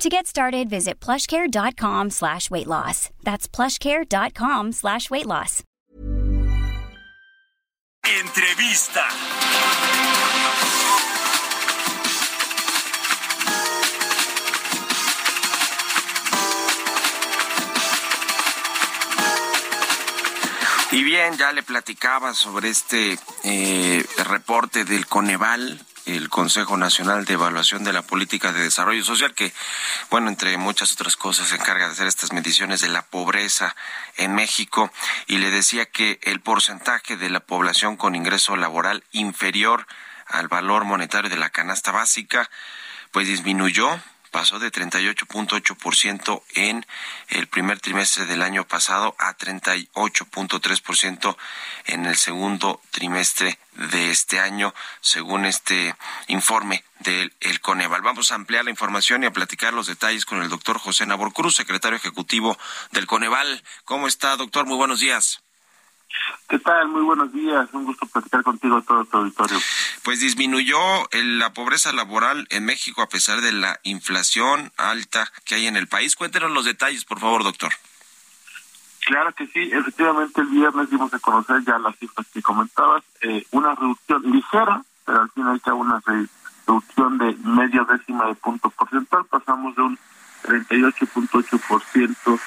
To get started, visit plushcare.com slash weight loss. That's plushcare.com slash weight loss. Entrevista. Y bien, ya le platicaba sobre este eh, reporte del Coneval, el Consejo Nacional de Evaluación de la Política de Desarrollo Social, que, bueno, entre muchas otras cosas, se encarga de hacer estas mediciones de la pobreza en México. Y le decía que el porcentaje de la población con ingreso laboral inferior al valor monetario de la canasta básica, pues disminuyó pasó de 38.8% en el primer trimestre del año pasado a 38.3% en el segundo trimestre de este año, según este informe del el Coneval. Vamos a ampliar la información y a platicar los detalles con el doctor José Nabor Cruz, secretario ejecutivo del Coneval. ¿Cómo está, doctor? Muy buenos días. ¿Qué tal? Muy buenos días. Un gusto platicar contigo todo tu auditorio. Pues disminuyó la pobreza laboral en México a pesar de la inflación alta que hay en el país. Cuéntenos los detalles, por favor, doctor. Claro que sí. Efectivamente, el viernes dimos a conocer ya las cifras que comentabas. Eh, una reducción ligera, pero al final ya una reducción de medio décima de punto porcentual. Pasamos de un 38.8%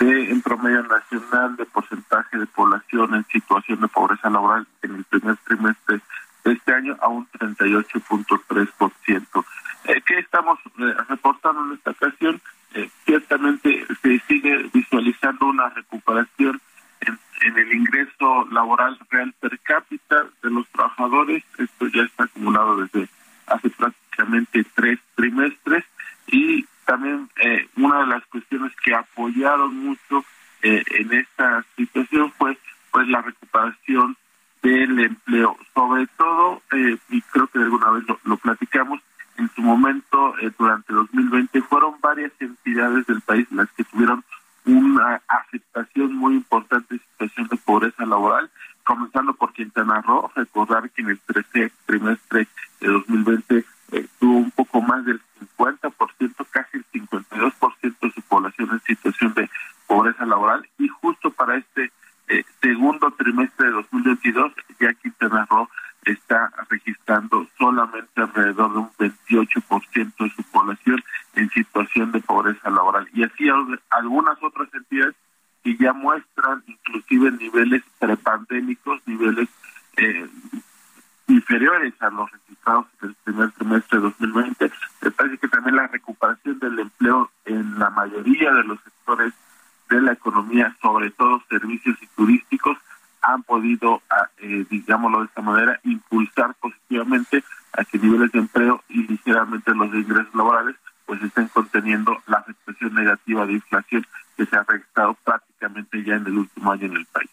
de en promedio nacional porcentaje de población en situación de pobreza laboral en el primer trimestre de este año a un 38.3%. Eh, ¿Qué estamos eh, reportando en esta ocasión? Eh, ciertamente se sigue visualizando una recuperación en, en, el ingreso laboral real per cápita de los trabajadores. Esto ya está acumulado desde hace prácticamente tres trimestres y también eh, una de las cuestiones que apoyaron mucho eh, en esta situación fue pues la recuperación del empleo, sobre todo, eh, y creo que de alguna vez lo, lo platicamos, en su momento, durante 2020, fueron varias entidades del país las que tuvieron una aceptación muy importante de situación de pobreza laboral, comenzando por Quintana Roo, recordar que en el tercer trimestre de 2020 tuvo un poco más del 50%, casi el 52% de su población en situación de pobreza laboral. Y justo para este eh, segundo trimestre de 2022 ya Quintana Roo está registrando solamente alrededor de un 28% de su población en situación de pobreza así algunas otras entidades que ya muestran inclusive niveles prepandémicos, niveles eh, inferiores a los registrados en el primer trimestre de 2020. Me parece que también la recuperación del empleo en la mayoría de los sectores de la economía, sobre todo servicios y turísticos, han podido, ah, eh, digámoslo de esta manera, impulsar positivamente a que niveles de empleo y ligeramente los de ingresos laborales pues estén conteniendo la negativa de inflación que se ha registrado prácticamente ya en el último año en el país.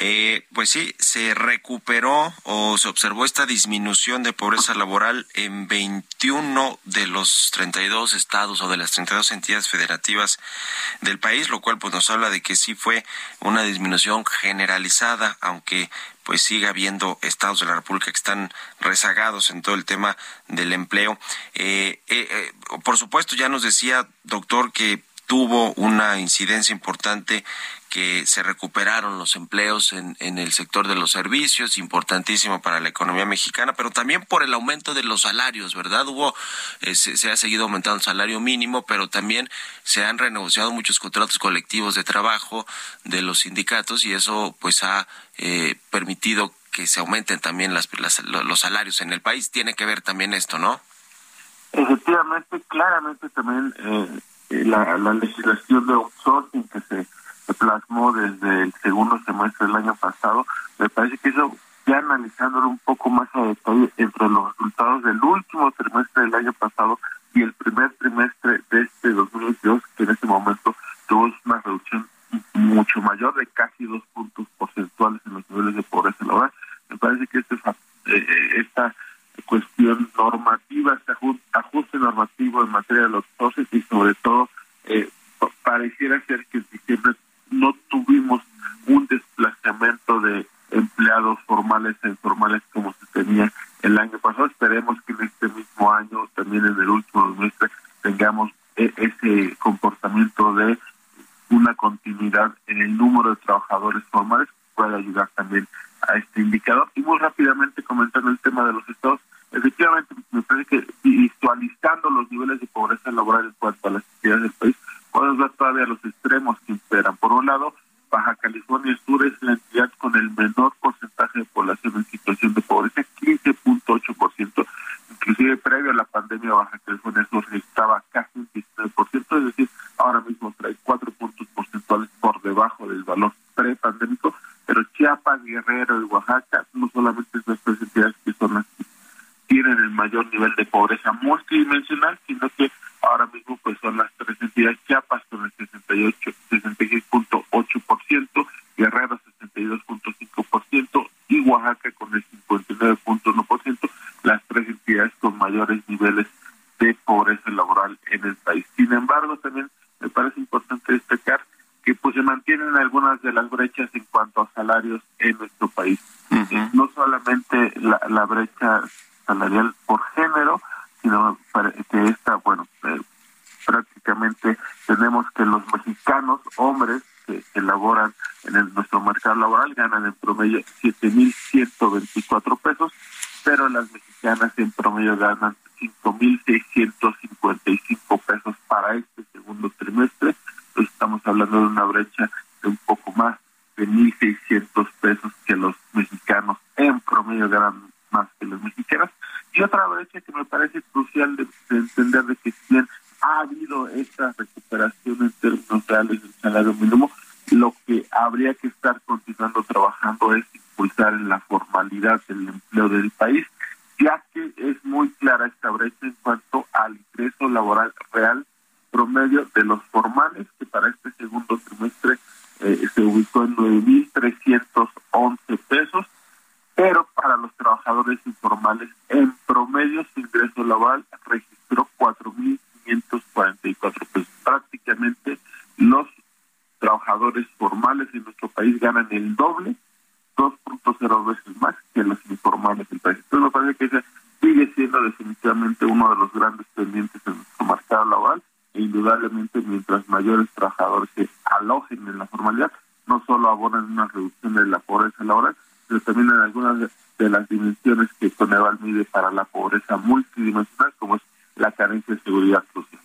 Eh, pues sí, se recuperó o se observó esta disminución de pobreza laboral en 21 de los 32 estados o de las 32 entidades federativas del país, lo cual pues nos habla de que sí fue una disminución generalizada, aunque pues sigue habiendo estados de la República que están rezagados en todo el tema del empleo. Eh, eh, por supuesto, ya nos decía, doctor, que tuvo una incidencia importante que se recuperaron los empleos en, en el sector de los servicios, importantísimo para la economía mexicana, pero también por el aumento de los salarios, ¿verdad? Hubo, eh, se, ha seguido aumentando el salario mínimo, pero también se han renegociado muchos contratos colectivos de trabajo de los sindicatos y eso pues ha eh, permitido que se aumenten también las, los salarios en el país. Tiene que ver también esto, ¿no? Efectivamente, claramente también eh, la, la legislación de outsourcing que se se plasmó desde el segundo semestre del año pasado, me parece que eso, ya analizándolo un poco más a detalle, entre los resultados del último trimestre del año pasado y el primer trimestre de este 2022, que en este momento tuvo una reducción mucho mayor de casi dos puntos porcentuales en los niveles de pobreza laboral. Me parece que este, eh, esta cuestión normativa, este ajuste normativo en materia de los toses y sobre todo eh, pareciera ser que en diciembre no tuvimos un desplazamiento de empleados formales e informales como se tenía el año pasado. Esperemos que en este mismo año, también en el último semestre, tengamos e-, ese comportamiento de una continuidad en el número de trabajadores formales puede ayudar también a este indicador. Y muy rápidamente comentando el tema de los estados, efectivamente me parece que visualizando los niveles de pobreza laboral en cuanto a las actividades del país, podemos ver todavía los extremos que esperan. Por un lado, Baja California Sur es la entidad con el menor porcentaje de población en situación de pobreza, 15.8%, inclusive previo a la pandemia Baja California Sur estaba casi un 19%, es decir, ahora mismo trae cuatro puntos porcentuales por debajo del valor pre-pandémico, pero Chiapas, Guerrero y Oaxaca no solamente son estas entidades que son las que tienen el mayor nivel de pobreza multidimensional, sino que ahora mismo pues son Chiapas con el 68, 66.8%, Guerrero 62.5% y Oaxaca con el 59.1%, las tres entidades con mayores niveles de pobreza laboral en el país. Sin embargo, también me parece importante destacar que pues se mantienen algunas de las brechas en cuanto a salarios en nuestro país. No solamente la, la brecha salarial por género, sino que esta, bueno, eh, prácticamente tenemos que los mexicanos, hombres que, elaboran en nuestro ganan en promedio 7.124 pesos, pero las mexicanas en promedio ganan 5.655 pesos para este segundo trimestre. Entonces estamos hablando de una brecha de un poco más de 1.600 pesos que los mexicanos en promedio ganan más que los mexicanos. Y otra brecha que me parece crucial de, entender de que si bien ha habido esta recuperación en términos reales del salario mínimo, lo que habría que estar continuando trabajando es impulsar en la del empleo del país, ya que es muy clara esta brecha en cuanto al ingreso laboral real promedio de los formales, que para este segundo trimestre eh, se ubicó en 9.311 pesos, pero para los trabajadores informales en promedio su ingreso laboral registró 4.544 pesos. Prácticamente los trabajadores formales en nuestro país ganan el doble, 2.0 veces más que los informales del país. Entonces me parece que ese sigue siendo definitivamente uno de los grandes pendientes en nuestro mercado laboral e indudablemente mientras mayores trabajadores se alojen en la formalidad, no solo abonan una reducción de la pobreza laboral, pero también en algunas de, las dimensiones que Coneval mide para la pobreza multidimensional, como es la carencia de seguridad social.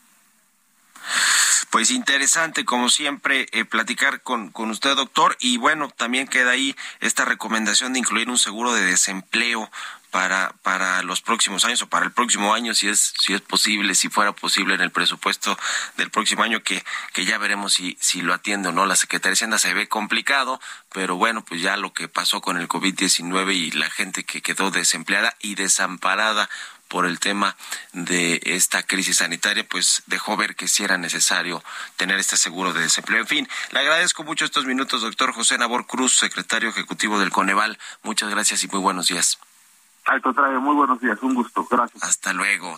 Pues interesante, como siempre, eh, platicar con, con usted, doctor. Y bueno, también queda ahí esta recomendación de incluir un seguro de desempleo para, para los próximos años o para el próximo año, si es, si es posible, si fuera posible en el presupuesto del próximo año, que, que ya veremos si, si lo atiende o no. La Secretaría de Hacienda se ve complicado, pero bueno, pues ya lo que pasó con el COVID-19 y la gente que quedó desempleada y desamparada por el tema de esta crisis sanitaria, pues dejó ver que sí era necesario tener este seguro de desempleo. En fin, le agradezco mucho estos minutos, doctor José Nabor Cruz, secretario ejecutivo del Coneval. Muchas gracias y muy buenos días. Al contrario, muy buenos días, un gusto. Gracias. Hasta luego.